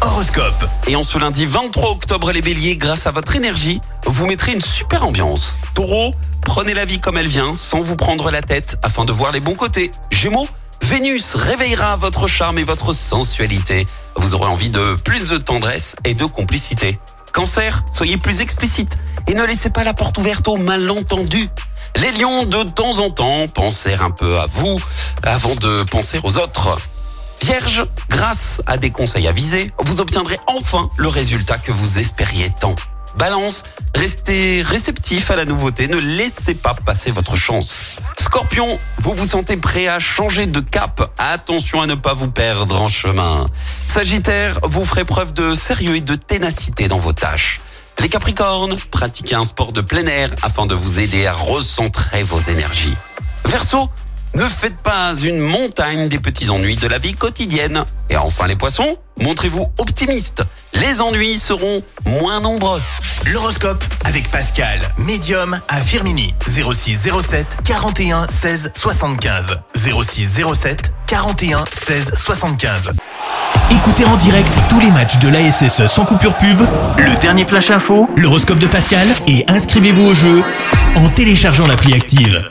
Horoscope. Et en ce lundi 23 octobre, les béliers, grâce à votre énergie, vous mettrez une super ambiance. Taureau, prenez la vie comme elle vient, sans vous prendre la tête, afin de voir les bons côtés. Gémeaux, Vénus réveillera votre charme et votre sensualité. Vous aurez envie de plus de tendresse et de complicité. Cancer, soyez plus explicite et ne laissez pas la porte ouverte aux malentendus. Les lions, de temps en temps, pensez un peu à vous avant de penser aux autres. Vierge, grâce à des conseils avisés, vous obtiendrez enfin le résultat que vous espériez tant. Balance, restez réceptif à la nouveauté, ne laissez pas passer votre chance. Scorpion, vous vous sentez prêt à changer de cap, attention à ne pas vous perdre en chemin. Sagittaire, vous ferez preuve de sérieux et de ténacité dans vos tâches. Les Capricornes, pratiquez un sport de plein air afin de vous aider à recentrer vos énergies. Verseau, ne faites pas une montagne des petits ennuis de la vie quotidienne. Et enfin les poissons, montrez-vous optimistes. Les ennuis seront moins nombreux. L'horoscope avec Pascal, médium à Firmini. 06 07 41 16 75. 06 07 41 16 75. Écoutez en direct tous les matchs de l'ASSE sans coupure pub, le dernier flash info, l'horoscope de Pascal et inscrivez-vous au jeu en téléchargeant l'appli active.